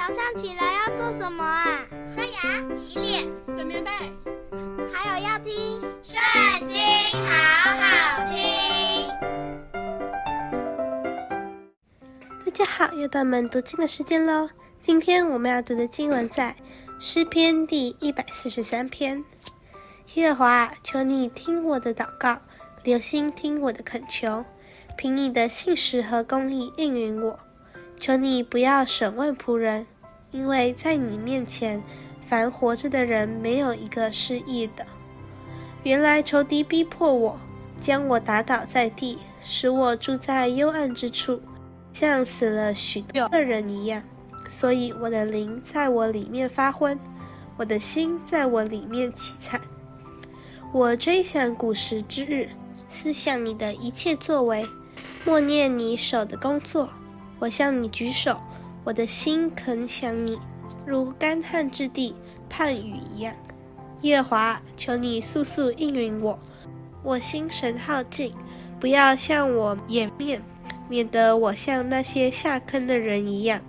早上起来要做什么啊？刷牙、洗脸、整棉被，还有要听《圣经》，好好听。大家好，又到我们读经的时间喽。今天我们要读的经文在诗篇第一百四十三篇。耶和华，求你听我的祷告，留心听我的恳求，凭你的信实和公义应允我。求你不要审问仆人，因为在你面前，凡活着的人没有一个是义的。原来仇敌逼迫我，将我打倒在地，使我住在幽暗之处，像死了许多的人一样。所以我的灵在我里面发昏，我的心在我里面凄惨。我追想古时之日，思想你的一切作为，默念你手的工作。我向你举手，我的心恳想你，如干旱之地盼雨一样。耶和华，求你速速应允我，我心神耗尽，不要向我掩面，免得我像那些下坑的人一样。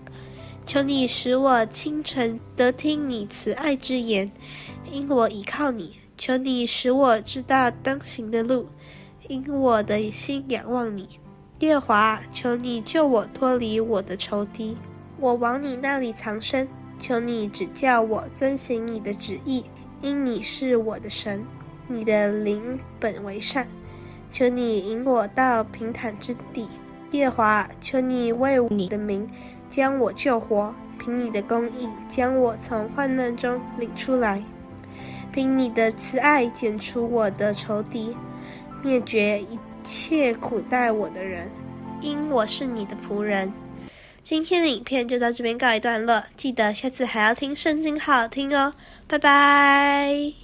求你使我清晨得听你慈爱之言，因我倚靠你。求你使我知道当行的路，因我的心仰望你。夜华，求你救我脱离我的仇敌，我往你那里藏身。求你指教我遵行你的旨意，因你是我的神，你的灵本为善。求你引我到平坦之地。夜华，求你为你的名将我救活，凭你的公义将我从患难中领出来，凭你的慈爱剪除我的仇敌，灭绝一切苦待我的人，因我是你的仆人。今天的影片就到这边告一段落，记得下次还要听圣经，好好听哦，拜拜。